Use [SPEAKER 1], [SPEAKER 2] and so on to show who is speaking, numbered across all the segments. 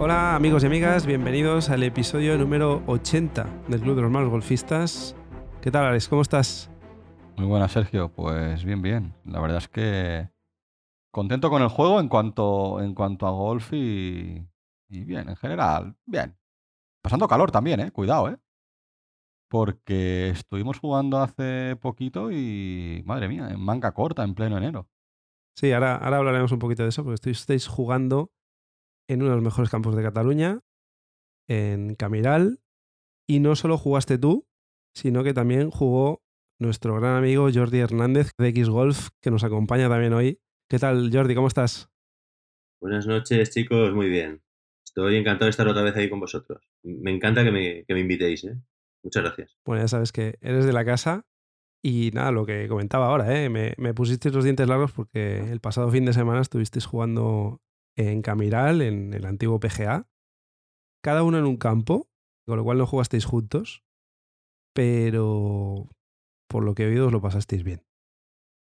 [SPEAKER 1] Hola amigos y amigas, bienvenidos al episodio número 80 del Club de los Malos Golfistas. ¿Qué tal Alex? ¿Cómo estás?
[SPEAKER 2] Muy buena Sergio, pues bien, bien. La verdad es que contento con el juego en cuanto, en cuanto a golf y, y bien, en general, bien. Pasando calor también, eh, cuidado, eh. Porque estuvimos jugando hace poquito y, madre mía, en manga corta, en pleno enero.
[SPEAKER 1] Sí, ahora, ahora hablaremos un poquito de eso, porque estáis jugando en uno de los mejores campos de Cataluña, en Camiral, y no solo jugaste tú, sino que también jugó nuestro gran amigo Jordi Hernández de X Golf, que nos acompaña también hoy. ¿Qué tal, Jordi? ¿Cómo estás?
[SPEAKER 3] Buenas noches, chicos. Muy bien. Estoy encantado de estar otra vez ahí con vosotros. Me encanta que me, que me invitéis. ¿eh? Muchas gracias.
[SPEAKER 1] Bueno, ya sabes que eres de la casa. Y nada, lo que comentaba ahora, ¿eh? me, me pusisteis los dientes largos porque el pasado fin de semana estuvisteis jugando en Camiral, en el antiguo PGA, cada uno en un campo, con lo cual no jugasteis juntos, pero por lo que he oído os lo pasasteis bien.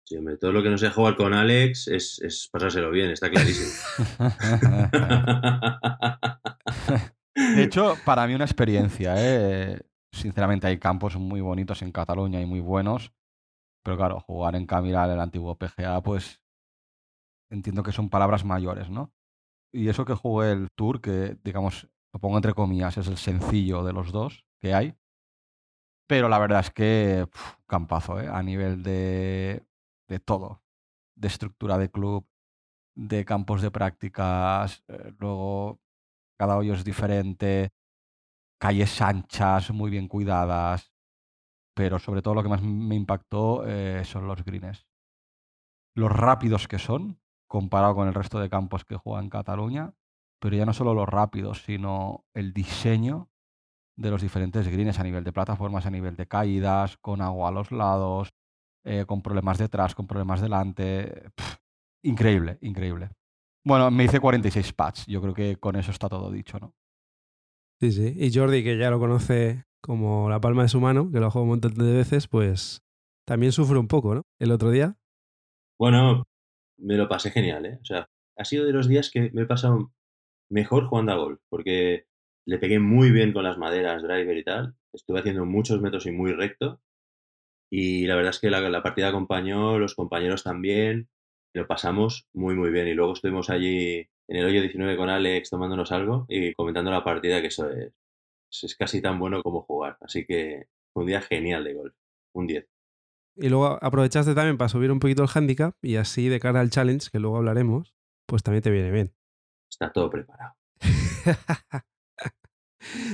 [SPEAKER 3] Sí, hombre, todo lo que no sea jugar con Alex es, es pasárselo bien, está clarísimo.
[SPEAKER 2] De hecho, para mí una experiencia, ¿eh? Sinceramente hay campos muy bonitos en Cataluña y muy buenos, pero claro, jugar en Camiral, el antiguo PGA, pues entiendo que son palabras mayores, ¿no? Y eso que jugué el Tour, que digamos, lo pongo entre comillas, es el sencillo de los dos que hay. Pero la verdad es que campazo, ¿eh? a nivel de, de todo. De estructura de club, de campos de prácticas, eh, luego cada hoyo es diferente, calles anchas, muy bien cuidadas, pero sobre todo lo que más me impactó eh, son los greens. Los rápidos que son, comparado con el resto de campos que juega en Cataluña, pero ya no solo los rápidos, sino el diseño de los diferentes greens a nivel de plataformas, a nivel de caídas, con agua a los lados, eh, con problemas detrás, con problemas delante. increíble, increíble. Bueno, me hice 46 pads. Yo creo que con eso está todo dicho, ¿no?
[SPEAKER 1] Sí, sí. Y Jordi, que ya lo conoce como la palma de su mano, que lo ha jugado un montón de veces, pues también sufre un poco, ¿no? El otro día.
[SPEAKER 3] Bueno, me lo pasé genial, ¿eh? O sea, ha sido de los días que me he pasado mejor jugando a golf, porque le pegué muy bien con las maderas, driver y tal. Estuve haciendo muchos metros y muy recto. Y la verdad es que la, la partida acompañó, los compañeros también. Lo pasamos muy, muy bien. Y luego estuvimos allí en el hoyo 19 con Alex tomándonos algo y comentando la partida, que eso es, es casi tan bueno como jugar. Así que fue un día genial de golf. Un 10.
[SPEAKER 1] Y luego aprovechaste también para subir un poquito el handicap y así de cara al challenge, que luego hablaremos, pues también te viene bien.
[SPEAKER 3] Está todo preparado.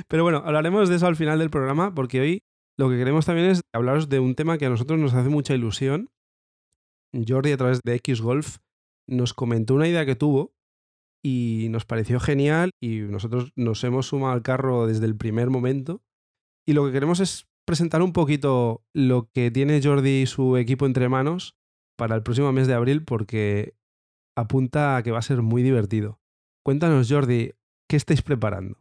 [SPEAKER 1] Pero bueno, hablaremos de eso al final del programa porque hoy lo que queremos también es hablaros de un tema que a nosotros nos hace mucha ilusión. Jordi a través de X Golf nos comentó una idea que tuvo y nos pareció genial y nosotros nos hemos sumado al carro desde el primer momento. Y lo que queremos es presentar un poquito lo que tiene Jordi y su equipo entre manos para el próximo mes de abril porque apunta a que va a ser muy divertido. Cuéntanos, Jordi, ¿qué estáis preparando?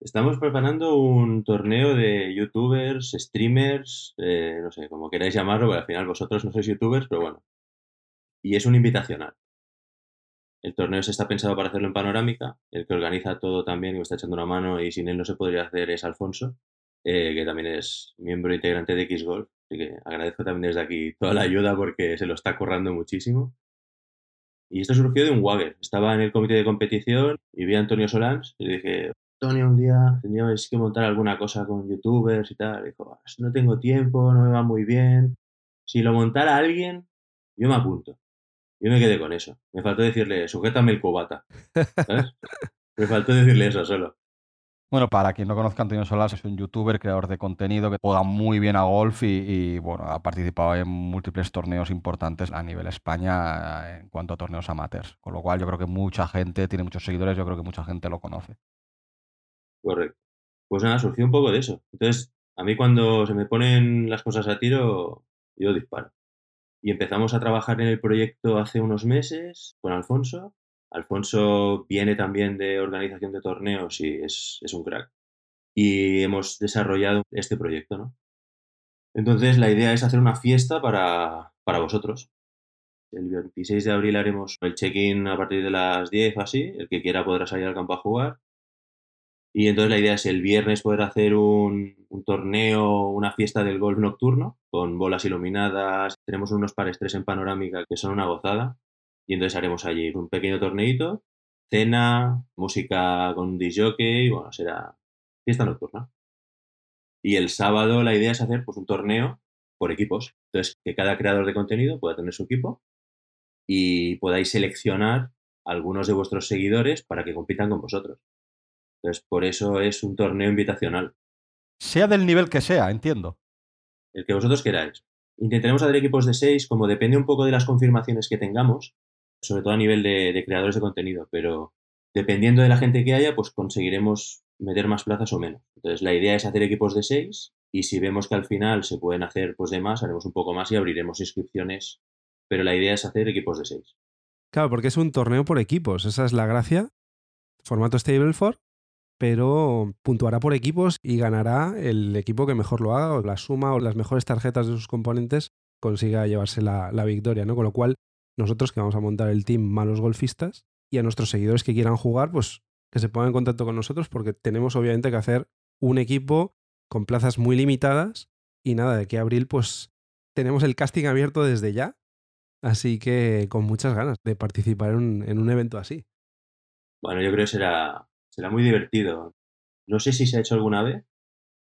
[SPEAKER 3] Estamos preparando un torneo de youtubers, streamers, eh, no sé, como queráis llamarlo, porque al final vosotros no sois youtubers, pero bueno. Y es un invitacional. El torneo se está pensado para hacerlo en panorámica. El que organiza todo también y me está echando una mano y sin él no se podría hacer es Alfonso. Eh, que también es miembro integrante de X-Golf. Así que agradezco también desde aquí toda la ayuda porque se lo está currando muchísimo. Y esto surgió de un Wagger. Estaba en el comité de competición y vi a Antonio Solans y le dije, Antonio, un día tendríamos que montar alguna cosa con youtubers y tal. Dijo, no tengo tiempo, no me va muy bien. Si lo montara alguien, yo me apunto. Yo me quedé con eso. Me faltó decirle, sujétame el cubata. ¿Sabes? me faltó decirle eso solo.
[SPEAKER 2] Bueno, para quien no conozca Antonio Solas, es un youtuber, creador de contenido que juega muy bien a golf y, bueno, ha participado en múltiples torneos importantes a nivel España eh, en cuanto a torneos amateurs. Con lo cual yo creo que mucha gente, tiene muchos seguidores, yo creo que mucha gente lo conoce.
[SPEAKER 3] Correcto. Pues nada, surgió un poco de eso. Entonces, a mí cuando se me ponen las cosas a tiro, yo disparo. Y empezamos a trabajar en el proyecto hace unos meses con Alfonso Alfonso viene también de organización de torneos y es, un crack. Y hemos desarrollado este proyecto, ¿no? Entonces la idea es hacer una fiesta para, vosotros. El 26 de abril haremos el check-in a partir de las 10 o así. El que quiera podrá salir al campo a jugar. Y entonces la idea es el viernes poder hacer un, torneo, una fiesta del golf nocturno, con bolas iluminadas. Tenemos unos pares tres en panorámica que son una gozada. Y entonces haremos allí un pequeño torneito, cena, música con un disjockey, y bueno, será fiesta nocturna. Y el sábado la idea es hacer pues, un torneo por equipos. Entonces, que cada creador de contenido pueda tener su equipo y podáis seleccionar algunos de vuestros seguidores para que compitan con vosotros. Entonces, por eso es un torneo invitacional.
[SPEAKER 2] Sea del nivel que sea, entiendo.
[SPEAKER 3] El que vosotros queráis. Intentaremos hacer equipos de seis, como depende un poco de las confirmaciones que tengamos, sobre todo a nivel de, de creadores de contenido, pero dependiendo de la gente que haya, pues conseguiremos meter más plazas o menos. Entonces, la idea es hacer equipos de seis y si vemos que al final se pueden hacer pues de más, haremos un poco más y abriremos inscripciones, pero la idea es hacer equipos de seis.
[SPEAKER 1] Claro, porque es un torneo por equipos, esa es la gracia. Formato Stable pero puntuará por equipos y ganará el equipo que mejor lo haga, o la suma o las mejores tarjetas de sus componentes consiga llevarse la, la victoria, ¿no? Con lo cual, nosotros que vamos a montar el team malos golfistas y a nuestros seguidores que quieran jugar, pues que se pongan en contacto con nosotros porque tenemos obviamente que hacer un equipo con plazas muy limitadas y nada, de que abril pues tenemos el casting abierto desde ya, así que con muchas ganas de participar en en un evento así.
[SPEAKER 3] Bueno, yo creo que será, será muy divertido. No sé si se ha hecho alguna vez.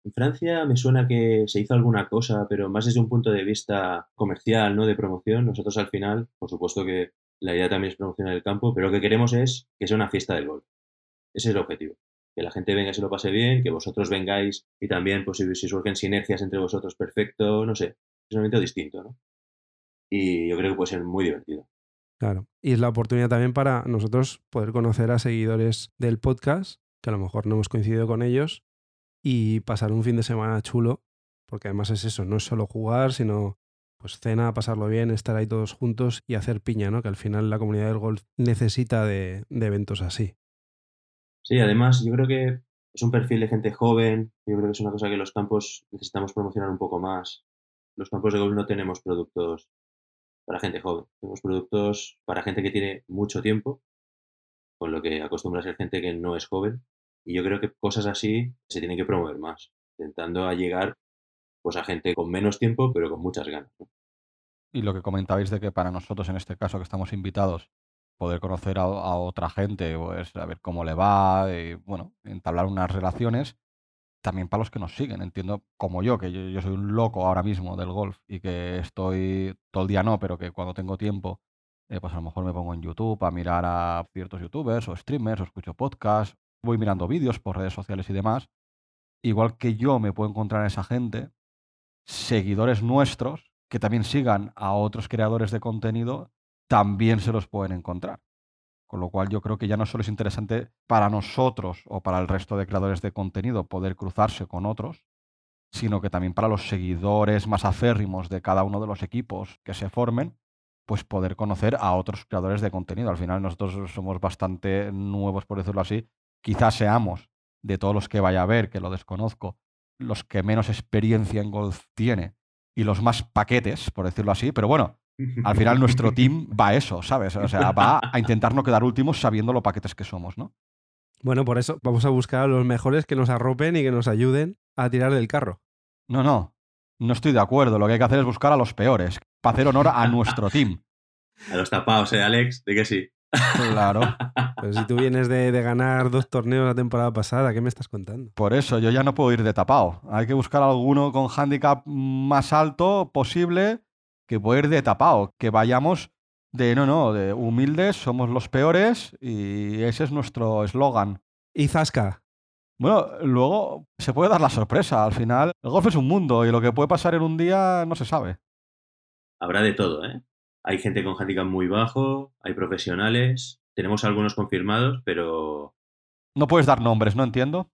[SPEAKER 3] En Francia me suena que se hizo alguna cosa, pero más desde un punto de vista comercial, no de promoción. Nosotros al final, por supuesto que la idea también es promocionar el campo, pero lo que queremos es que sea una fiesta del golf. Ese es el objetivo. Que la gente venga y se lo pase bien, que vosotros vengáis y también, pues si, si surgen sinergias entre vosotros, perfecto, no sé. Es un evento distinto, ¿no? Y yo creo que puede ser muy divertido.
[SPEAKER 1] Claro. Y es la oportunidad también para nosotros poder conocer a seguidores del podcast, que a lo mejor no hemos coincidido con ellos, y pasar un fin de semana chulo, porque además es eso, no es solo jugar, sino pues cena, pasarlo bien, estar ahí todos juntos y hacer piña, ¿no? Que al final la comunidad del golf necesita de, de eventos así.
[SPEAKER 3] Sí, además yo creo que es un perfil de gente joven, yo creo que es una cosa que los campos necesitamos promocionar un poco más. Los campos de golf no tenemos productos para gente joven, tenemos productos para gente que tiene mucho tiempo, con lo que acostumbra ser gente que no es joven. Y yo creo que cosas así se tienen que promover más, intentando a llegar pues, a gente con menos tiempo, pero con muchas ganas.
[SPEAKER 2] Y lo que comentabais de que para nosotros, en este caso, que estamos invitados, poder conocer a, otra gente, pues a ver cómo le va, y bueno, entablar unas relaciones, también para los que nos siguen. Entiendo, como yo, que yo, soy un loco ahora mismo del golf y que estoy todo el día no, pero que cuando tengo tiempo, eh, pues a lo mejor me pongo en YouTube a mirar a ciertos youtubers o streamers o escucho podcasts, voy mirando vídeos por redes sociales y demás. Igual que yo me puedo encontrar a esa gente, seguidores nuestros que también sigan a otros creadores de contenido, también se los pueden encontrar. Con lo cual yo creo que ya no solo es interesante para nosotros o para el resto de creadores de contenido poder cruzarse con otros, sino que también para los seguidores más aférrimos de cada uno de los equipos que se formen, pues poder conocer a otros creadores de contenido. Al final nosotros somos bastante nuevos, por decirlo así. Quizás seamos, de todos los que vaya a ver, que lo desconozco, los que menos experiencia en golf tiene y los más paquetes, por decirlo así. Pero bueno, al final nuestro team va a eso, ¿sabes? O sea, va a intentar no quedar últimos sabiendo lo paquetes que somos, ¿no?
[SPEAKER 1] Bueno, por eso vamos a buscar a los mejores que nos arropen y que nos ayuden a tirar del carro.
[SPEAKER 2] No, no. No estoy de acuerdo. Lo que hay que hacer es buscar a los peores, para hacer honor a nuestro team.
[SPEAKER 3] A los tapados, ¿eh, Alex? De que sí.
[SPEAKER 2] Claro.
[SPEAKER 1] Pero si tú vienes de, de ganar dos torneos la temporada pasada, ¿qué me estás contando?
[SPEAKER 2] Por eso yo ya no puedo ir de tapado. Hay que buscar alguno con handicap más alto posible que pueda ir de tapado. Que vayamos de, no, no, de humildes, somos los peores y ese es nuestro eslogan.
[SPEAKER 1] Y Zasca.
[SPEAKER 2] Bueno, luego se puede dar la sorpresa. Al final, el golf es un mundo y lo que puede pasar en un día no se sabe.
[SPEAKER 3] Habrá de todo, ¿eh? Hay gente con handicap muy bajo, hay profesionales, tenemos algunos confirmados, pero
[SPEAKER 2] No puedes dar nombres, ¿no entiendo?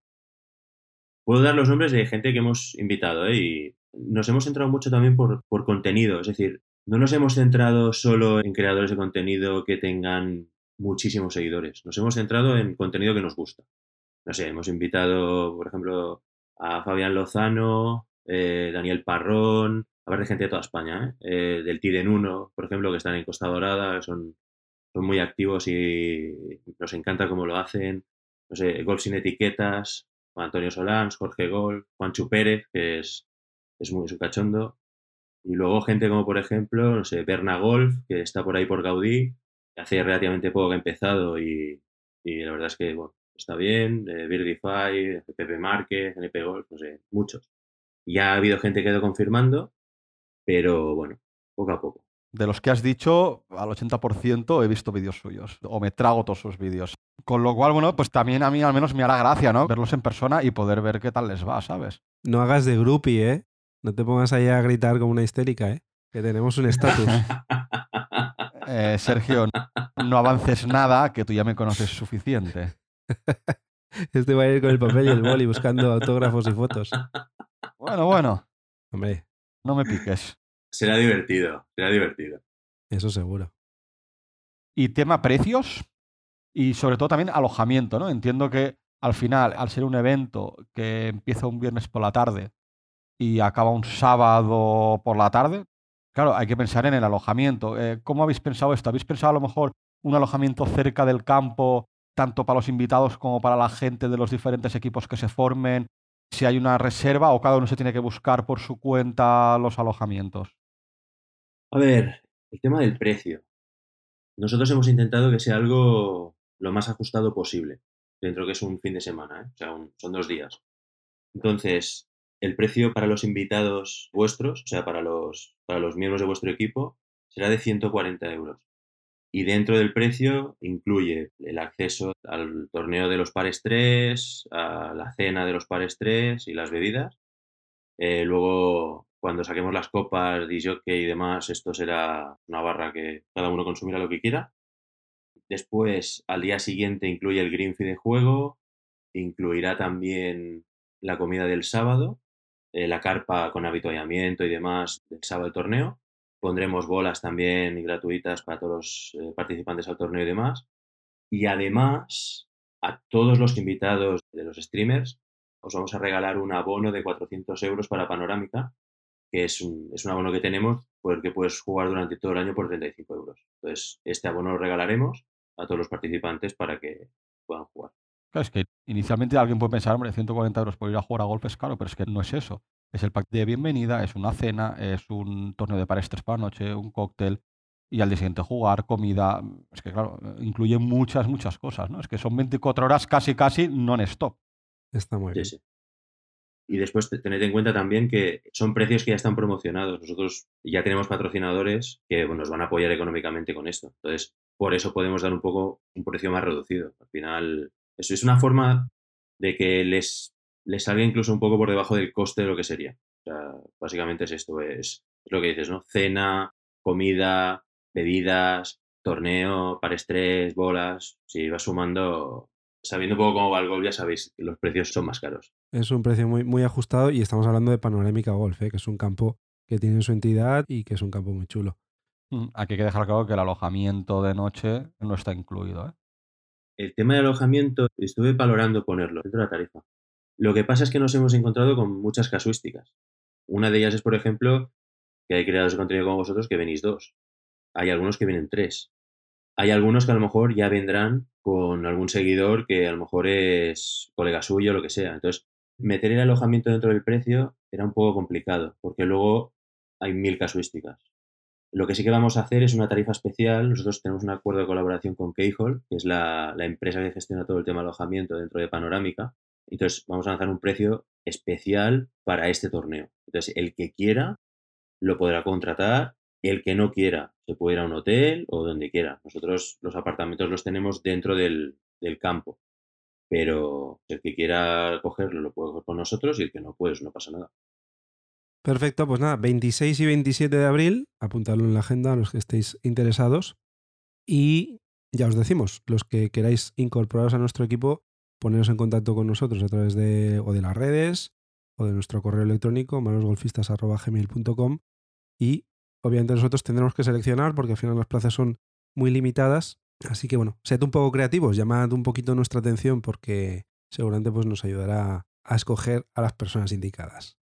[SPEAKER 3] puedo dar los nombres de gente que hemos invitado, ¿eh? Y nos hemos centrado mucho también por, por contenido, es decir, no nos hemos centrado solo en creadores de contenido que tengan muchísimos seguidores, nos hemos centrado en contenido que nos gusta. No sé, hemos invitado, por ejemplo, a Fabián Lozano, eh, Daniel Parrón, Habrá gente de toda España, ¿eh? Eh, del Tiden 1, por ejemplo, que están en Costa Dorada, son, son muy activos y nos encanta cómo lo hacen. No sé, Golf sin etiquetas, Antonio Solans, Jorge Gol, Juan Pérez, que es, es muy su cachondo. Y luego gente como, por ejemplo, no sé, Berna Golf, que está por ahí por Gaudí, que hace relativamente poco que ha empezado y, y la verdad es que bueno, está bien. Eh, Birdify, Pepe Márquez, NP Golf, no sé, muchos. Ya ha habido gente que ha ido confirmando, pero bueno, poco a poco.
[SPEAKER 2] De los que has dicho, al 80% he visto vídeos suyos, o me trago todos sus vídeos. Con lo cual, bueno, pues también a mí al menos me hará gracia, ¿no? Verlos en persona y poder ver qué tal les va, ¿sabes?
[SPEAKER 1] No hagas de groupie, ¿eh? No te pongas ahí a gritar como una histérica, ¿eh? Que tenemos un estatus.
[SPEAKER 2] eh, Sergio, no avances nada, que tú ya me conoces suficiente.
[SPEAKER 1] Este va a ir con el papel y el boli buscando autógrafos y fotos.
[SPEAKER 2] Bueno, bueno.
[SPEAKER 1] Hombre.
[SPEAKER 2] No me piques.
[SPEAKER 3] Será divertido, será divertido.
[SPEAKER 1] Eso seguro.
[SPEAKER 2] Y tema precios y sobre todo también alojamiento, ¿no? Entiendo que al final, al ser un evento que empieza un viernes por la tarde y acaba un sábado por la tarde, claro, hay que pensar en el alojamiento. Eh, ¿Cómo habéis pensado esto? ¿Habéis pensado a lo mejor un alojamiento cerca del campo, tanto para los invitados como para la gente de los diferentes equipos que se formen? Si hay una reserva o cada uno se tiene que buscar por su cuenta los alojamientos.
[SPEAKER 3] A ver, el tema del precio. Nosotros hemos intentado que sea algo lo más ajustado posible, dentro que es un fin de semana, ¿eh? o sea, son dos días. Entonces, el precio para los invitados vuestros, o sea, para los, para los miembros de vuestro equipo, será de 140 euros. Y dentro del precio incluye el acceso al torneo de los pares 3, a la cena de los pares 3 y las bebidas. Eh, luego cuando saquemos las copas, disjockey y demás, esto será una barra que cada uno consumirá lo que quiera. Después, al día siguiente, incluye el green fee de juego, incluirá también la comida del sábado, eh, la carpa con habituallamiento y demás del sábado torneo. Pondremos bolas también gratuitas para todos los eh, participantes al torneo y demás. Y además, a todos los invitados de los streamers, os vamos a regalar un abono de 400 euros para Panorámica, que es un, es un abono que tenemos por el que puedes jugar durante todo el año por 35 euros. Entonces, este abono lo regalaremos a todos los participantes para que puedan jugar.
[SPEAKER 2] Claro, es que inicialmente alguien puede pensar, hombre, 140 euros por ir a jugar a golf es caro, pero es que no es eso. Es el pack de bienvenida, es una cena, es un torneo de pares tres para la noche, un cóctel y al día siguiente jugar, comida. Es que, claro, incluye muchas, muchas cosas, ¿no? Es que son 24 horas casi, casi non-stop.
[SPEAKER 1] Está muy bien.
[SPEAKER 3] Sí, sí. Y después tened en cuenta también que son precios que ya están promocionados. Nosotros ya tenemos patrocinadores que nos van a apoyar económicamente con esto. Entonces, por eso podemos dar un poco un precio más reducido. Al final, eso es una forma de que les, les salga incluso un poco por debajo del coste de lo que sería. O sea, básicamente es esto, es, lo que dices, ¿no? Cena, comida, bebidas, torneo, pares tres, bolas. Si vas sumando, sabiendo un poco cómo va el golf, ya sabéis que los precios son más caros.
[SPEAKER 1] Es un precio muy, muy ajustado y estamos hablando de Panorámica Golf, ¿eh? que es un campo que tiene su entidad y que es un campo muy chulo.
[SPEAKER 2] Mm, aquí hay que dejar claro que el alojamiento de noche no está incluido. ¿eh?
[SPEAKER 3] El tema de alojamiento estuve valorando ponerlo dentro de la tarifa. Lo que pasa es que nos hemos encontrado con muchas casuísticas. Una de ellas es, por ejemplo, que hay creadores de contenido como vosotros que venís dos. Hay algunos que vienen tres. Hay algunos que a lo mejor ya vendrán con algún seguidor que a lo mejor es colega suyo o lo que sea. Entonces, meter el alojamiento dentro del precio era un poco complicado, porque luego hay mil casuísticas. Lo que sí que vamos a hacer es una tarifa especial. Nosotros tenemos un acuerdo de colaboración con Keyhole, que es la, empresa que gestiona todo el tema de alojamiento dentro de Panorámica. Entonces, vamos a lanzar un precio especial para este torneo. Entonces, el que quiera lo podrá contratar el que no quiera se puede ir a un hotel o donde quiera. Nosotros los apartamentos los tenemos dentro del, campo. Pero el que quiera cogerlo lo puede coger con nosotros y el que no, pues no pasa nada.
[SPEAKER 1] Perfecto, pues nada, 26 y 27 de abril, apuntadlo en la agenda a los que estéis interesados. Y ya os decimos, los que queráis incorporaros a nuestro equipo, poneros en contacto con nosotros a través de, o de las redes o de nuestro correo electrónico, manosgolfistas.gmail.com y Obviamente nosotros tendremos que seleccionar porque al final las plazas son muy limitadas. Así que bueno, sed un poco creativos, llamad un poquito nuestra atención porque seguramente pues, nos ayudará a escoger a las personas indicadas.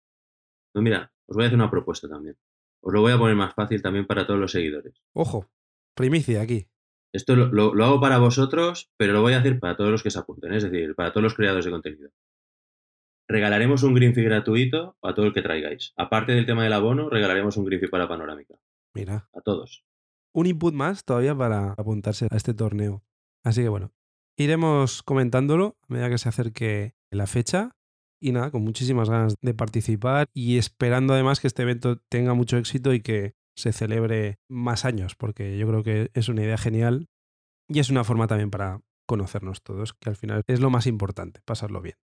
[SPEAKER 3] Pues mira, os voy a hacer una propuesta también. Os lo voy a poner más fácil también para todos los seguidores.
[SPEAKER 1] Ojo, primicia aquí.
[SPEAKER 3] Esto lo, lo- lo hago para vosotros, pero lo voy a hacer para todos los que se apunten, es decir, para todos los creadores de contenido. Regalaremos un Green Fee gratuito a todo el que traigáis. Aparte del tema del abono, regalaremos un Green Fee para Panorámica.
[SPEAKER 1] Mira,
[SPEAKER 3] A todos.
[SPEAKER 1] un input más todavía para apuntarse a este torneo. Así que bueno, iremos comentándolo a medida que se acerque la fecha. Y nada, con muchísimas ganas de participar y esperando además que este evento tenga mucho éxito y que se celebre más años, porque yo creo que es una idea genial y es una forma también para conocernos todos, que al final es lo más importante, pasarlo bien.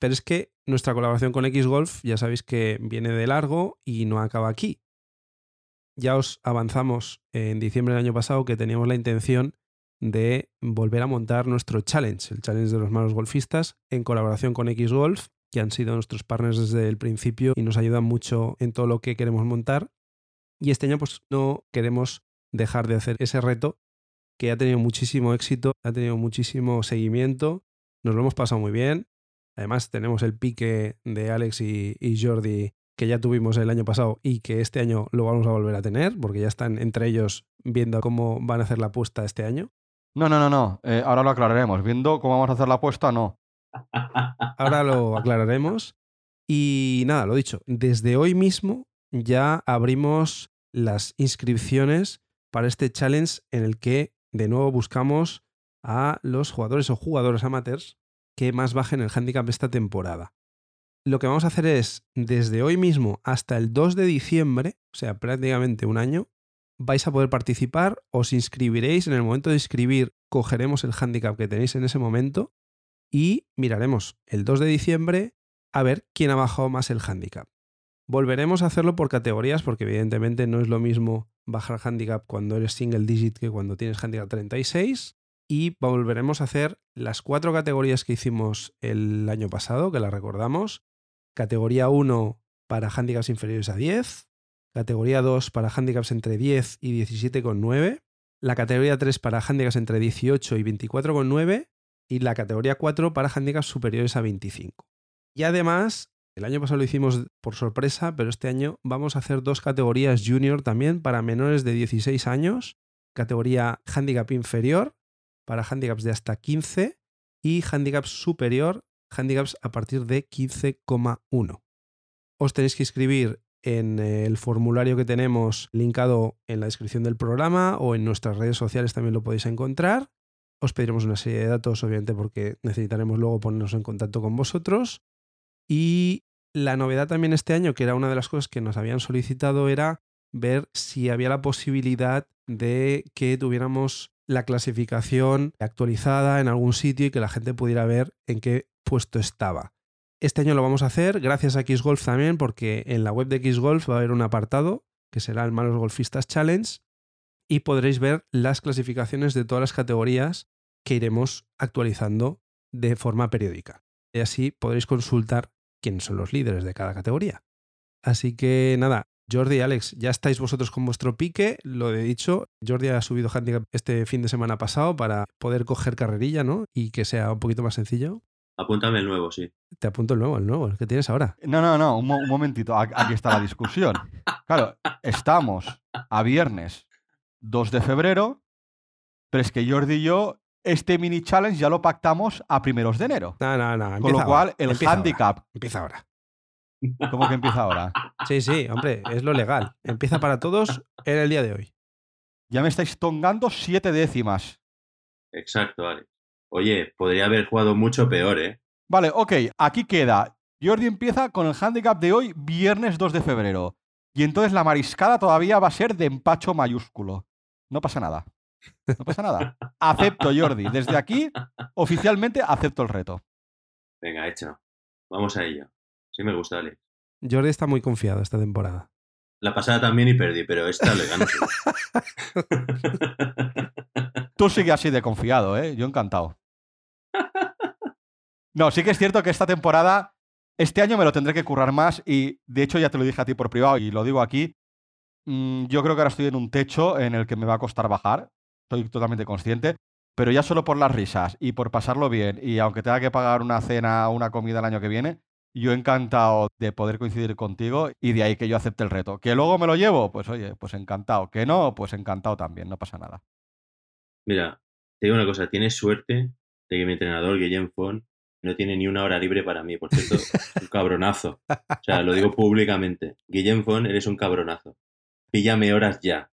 [SPEAKER 1] Pero es que nuestra colaboración con Xgolf ya sabéis que viene de largo y no acaba aquí. Ya os avanzamos en diciembre del año pasado que teníamos la intención de volver a montar nuestro challenge, el challenge de los malos golfistas, en colaboración con Xgolf, que han sido nuestros partners desde el principio y nos ayudan mucho en todo lo que queremos montar. Y este año pues no queremos dejar de hacer ese reto que ha tenido muchísimo éxito, ha tenido muchísimo seguimiento, nos lo hemos pasado muy bien. Además tenemos el pique de Alex y, y Jordi que ya tuvimos el año pasado y que este año lo vamos a volver a tener, porque ya están entre ellos viendo cómo van a hacer la apuesta este año.
[SPEAKER 2] No, no, no, no. eh, ahora lo aclararemos. Viendo cómo vamos a hacer la apuesta, no.
[SPEAKER 1] Ahora lo aclararemos. Y nada, lo dicho, desde hoy mismo ya abrimos las inscripciones para este challenge en el que de nuevo buscamos a los jugadores o jugadores amateurs que más bajen el handicap esta temporada. Lo que vamos a hacer es, desde hoy mismo hasta el 2 de diciembre, o sea, prácticamente un año, vais a poder participar, os inscribiréis, en el momento de inscribir cogeremos el handicap que tenéis en ese momento y miraremos el 2 de diciembre a ver quién ha bajado más el handicap. Volveremos a hacerlo por categorías porque evidentemente no es lo mismo bajar handicap cuando eres single digit que cuando tienes handicap 36 y volveremos a hacer las cuatro categorías que hicimos el año pasado, que las recordamos. Categoría 1 para handicaps inferiores a 10, categoría 2 para handicaps entre 10 y 17,9, la categoría 3 para handicaps entre 18 y 24,9 y la categoría 4 para handicaps superiores a 25. Y además, el año pasado lo hicimos por sorpresa, pero este año vamos a hacer dos categorías junior también para menores de 16 años, categoría handicap inferior para handicaps de hasta 15 y handicap superior, handicaps a partir de 15,1. Os tenéis que inscribir en el formulario que tenemos linkado en la descripción del programa o en nuestras redes sociales también lo podéis encontrar. Os pediremos una serie de datos, obviamente, porque necesitaremos luego ponernos en contacto con vosotros. Y la novedad también este año, que era una de las cosas que nos habían solicitado, era ver si había la posibilidad de que tuviéramos la clasificación actualizada en algún sitio y que la gente pudiera ver en qué puesto estaba. Este año lo vamos a hacer gracias a Xgolf también, porque en la web de Xgolf va a haber un apartado que será el Malos Golfistas Challenge y podréis ver las clasificaciones de todas las categorías que iremos actualizando de forma periódica. Y así podréis consultar quiénes son los líderes de cada categoría. Así que nada, Jordi y Alex, ya estáis vosotros con vuestro pique, lo he dicho. Jordi ha subido handicap este fin de semana pasado para poder coger carrerilla, ¿no? Y que sea un poquito más sencillo.
[SPEAKER 3] Apúntame el nuevo, sí.
[SPEAKER 1] Te apunto el nuevo, el nuevo, el que tienes ahora.
[SPEAKER 2] No, no, no, un, mo- un momentito. Aquí está la discusión. Claro, estamos a viernes 2 de febrero, pero es que Jordi y yo, este mini challenge ya lo pactamos a primeros de enero.
[SPEAKER 1] No, no, no.
[SPEAKER 2] Con lo cual,
[SPEAKER 1] ahora,
[SPEAKER 2] el
[SPEAKER 1] empieza ahora,
[SPEAKER 2] handicap,
[SPEAKER 1] Empieza ahora.
[SPEAKER 2] ¿cómo que empieza ahora?
[SPEAKER 1] Sí, sí, hombre, es lo legal. Empieza para todos en el día de hoy.
[SPEAKER 2] Ya me estáis tongando siete décimas.
[SPEAKER 3] Exacto, Alex. Oye, podría haber jugado mucho peor, ¿eh?
[SPEAKER 2] Vale, ok, aquí queda. Jordi empieza con el handicap de hoy, viernes 2 de febrero. Y entonces la mariscada todavía va a ser de empacho mayúsculo. No pasa nada. No pasa nada. Acepto, Jordi. Desde aquí, oficialmente acepto el reto.
[SPEAKER 3] Venga, hecho. Vamos a ello. Sí me gusta, Alex.
[SPEAKER 1] Jordi está muy confiado esta temporada.
[SPEAKER 3] La pasada también y perdí, pero esta le gano.
[SPEAKER 2] Tú sigues así de confiado, ¿eh? Yo encantado. No, sí que es cierto que esta temporada, este año me lo tendré que currar más y de hecho ya te lo dije a ti por privado y lo digo aquí. mm, Yo creo que ahora estoy en un techo en el que me va a costar bajar, estoy totalmente consciente, pero ya solo por las risas y por pasarlo bien y aunque tenga que pagar una cena o una comida el año que viene, Yo encantado de poder coincidir contigo y de ahí que yo acepte el reto. ¿Que luego me lo llevo? Pues oye, pues encantado. ¿Que no? Pues encantado también, no pasa nada.
[SPEAKER 3] Mira, te digo una cosa, tienes suerte de que mi entrenador, Guillem Font, no tiene ni una hora libre para mí. Por cierto, un cabronazo. O sea, lo digo públicamente. Guillem Font, eres un cabronazo. Píllame horas ya.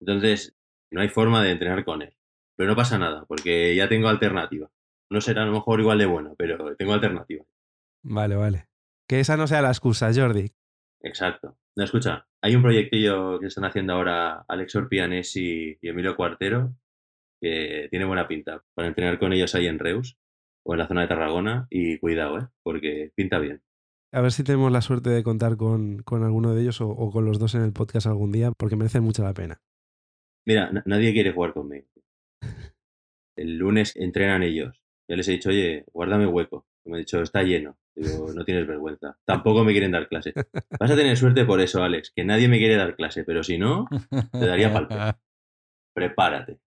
[SPEAKER 3] Entonces, no hay forma de entrenar con él. Pero no pasa nada, porque ya tengo alternativa. No será a lo mejor igual de bueno, pero tengo alternativa.
[SPEAKER 1] Vale, vale. Que esa no sea la excusa, Jordi.
[SPEAKER 3] Exacto. No, escucha, hay un proyectillo que están haciendo ahora Alex Orpianesi y Emilio Cuartero que tiene buena pinta para entrenar con ellos ahí en Reus o en la zona de Tarragona y cuidado, ¿eh? porque pinta bien.
[SPEAKER 1] A ver si tenemos la suerte de contar con, con alguno de ellos o, o, con los dos en el podcast algún día, porque merecen mucho la pena.
[SPEAKER 3] Mira, nadie quiere jugar conmigo. El lunes entrenan ellos. Ya les he dicho, oye, guárdame hueco. Me ha dicho, está lleno. Digo, no tienes vergüenza. Tampoco me quieren dar clase. Vas a tener suerte por eso, Alex, que nadie me quiere dar clase, pero si no, te daría palpe. Prepárate.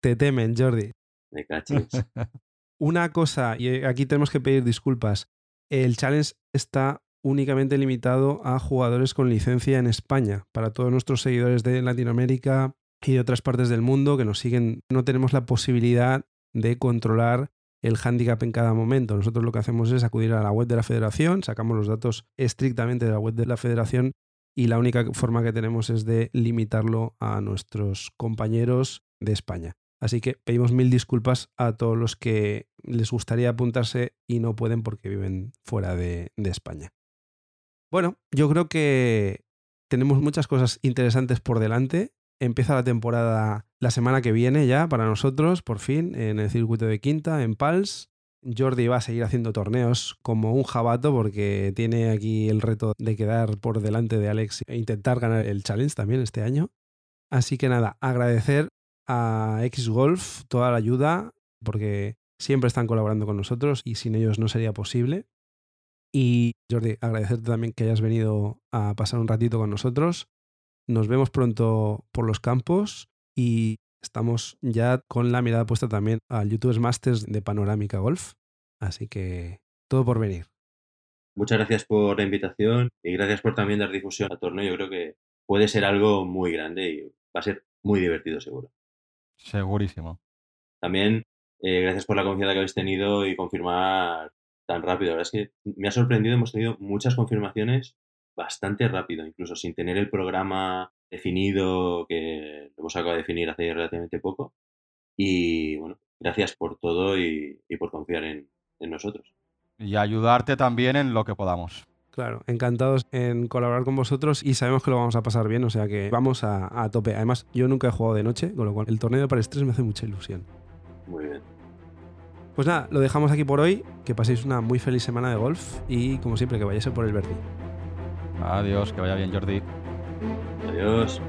[SPEAKER 1] Te temen, Jordi.
[SPEAKER 3] Me cachis.
[SPEAKER 1] Una cosa, y aquí tenemos que pedir disculpas. El challenge está únicamente limitado a jugadores con licencia en España. Para todos nuestros seguidores de Latinoamérica y de otras partes del mundo que nos siguen, no tenemos la posibilidad de controlar el handicap en cada momento. Nosotros lo que hacemos es acudir a la web de la federación, sacamos los datos estrictamente de la web de la federación y la única forma que tenemos es de limitarlo a nuestros compañeros de España. Así que pedimos mil disculpas a todos los que les gustaría apuntarse y no pueden porque viven fuera de, España. Bueno, yo creo que tenemos muchas cosas interesantes por delante. Empieza la temporada la semana que viene ya para nosotros, por fin, en el circuito de Quinta, en Pals. Jordi va a seguir haciendo torneos como un jabato porque tiene aquí el reto de quedar por delante de Alex e intentar ganar el challenge también este año. Así que nada, agradecer a X-Golf toda la ayuda porque siempre están colaborando con nosotros y sin ellos no sería posible. Y Jordi, agradecerte también que hayas venido a pasar un ratito con nosotros. Nos vemos pronto por los campos y estamos ya con la mirada puesta también al YouTubers Masters de Panorámica Golf. Así que todo por venir.
[SPEAKER 3] Muchas gracias por la invitación y gracias por también dar difusión al torneo. Yo creo que puede ser algo muy grande y va a ser muy divertido seguro.
[SPEAKER 2] Segurísimo.
[SPEAKER 3] También eh, gracias por la confianza que habéis tenido y confirmar tan rápido. La verdad es que me ha sorprendido, hemos tenido muchas confirmaciones bastante rápido, incluso sin tener el programa definido que lo hemos acabado de definir hace relativamente poco. Y bueno, gracias por todo y, y por confiar en, en nosotros.
[SPEAKER 2] Y ayudarte también en lo que podamos.
[SPEAKER 1] Claro, encantados en colaborar con vosotros y sabemos que lo vamos a pasar bien, o sea que vamos a, a, tope. Además, yo nunca he jugado de noche, con lo cual el torneo de Paris 3 me hace mucha ilusión.
[SPEAKER 3] Muy bien.
[SPEAKER 1] Pues nada, lo dejamos aquí por hoy. Que paséis una muy feliz semana de golf y, como siempre, que vayáis por el verde.
[SPEAKER 2] Adiós, que vaya bien, Jordi.
[SPEAKER 3] Adiós.